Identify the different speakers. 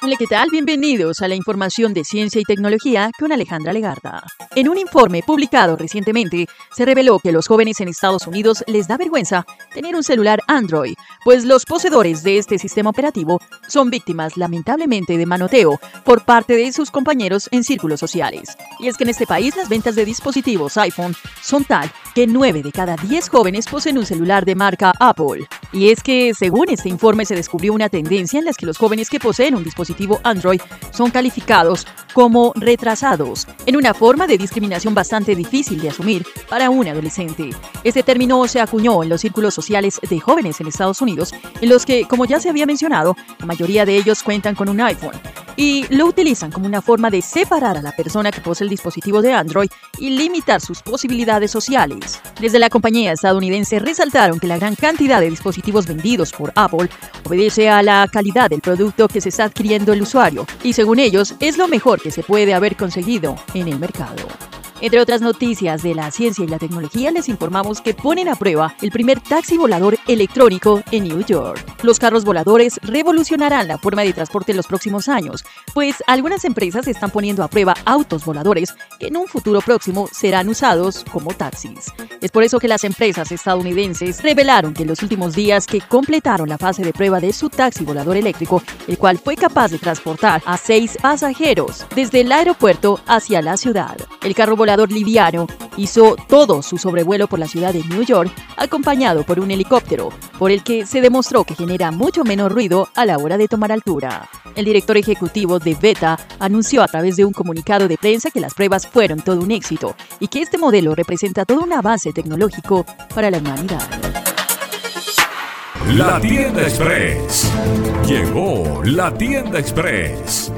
Speaker 1: Hola, ¿qué tal? Bienvenidos a la información de ciencia y tecnología con Alejandra Legarda. En un informe publicado recientemente, se reveló que a los jóvenes en Estados Unidos les da vergüenza tener un celular Android, pues los poseedores de este sistema operativo son víctimas lamentablemente de manoteo por parte de sus compañeros en círculos sociales. Y es que en este país las ventas de dispositivos iPhone son tal que 9 de cada 10 jóvenes poseen un celular de marca Apple. Y es que, según este informe, se descubrió una tendencia en la que los jóvenes que poseen un dispositivo Android son calificados como retrasados, en una forma de discriminación bastante difícil de asumir para un adolescente. Este término se acuñó en los círculos sociales de jóvenes en Estados Unidos, en los que, como ya se había mencionado, la mayoría de ellos cuentan con un iPhone y lo utilizan como una forma de separar a la persona que posee el dispositivo de Android y limitar sus posibilidades sociales. Desde la compañía estadounidense resaltaron que la gran cantidad de dispositivos vendidos por Apple obedece a la calidad del producto que se está adquiriendo el usuario y según ellos es lo mejor que se puede haber conseguido en el mercado. Entre otras noticias de la ciencia y la tecnología, les informamos que ponen a prueba el primer taxi volador electrónico en New York. Los carros voladores revolucionarán la forma de transporte en los próximos años, pues algunas empresas están poniendo a prueba autos voladores que en un futuro próximo serán usados como taxis. Es por eso que las empresas estadounidenses revelaron que en los últimos días que completaron la fase de prueba de su taxi volador eléctrico, el cual fue capaz de transportar a seis pasajeros desde el aeropuerto hacia la ciudad. El carro volador liviano hizo todo su sobrevuelo por la ciudad de New York acompañado por un helicóptero, por el que se demostró que genera mucho menos ruido a la hora de tomar altura. El director ejecutivo de Beta anunció a través de un comunicado de prensa que las pruebas fueron todo un éxito y que este modelo representa todo un avance tecnológico para la humanidad.
Speaker 2: La tienda express. Llegó la tienda express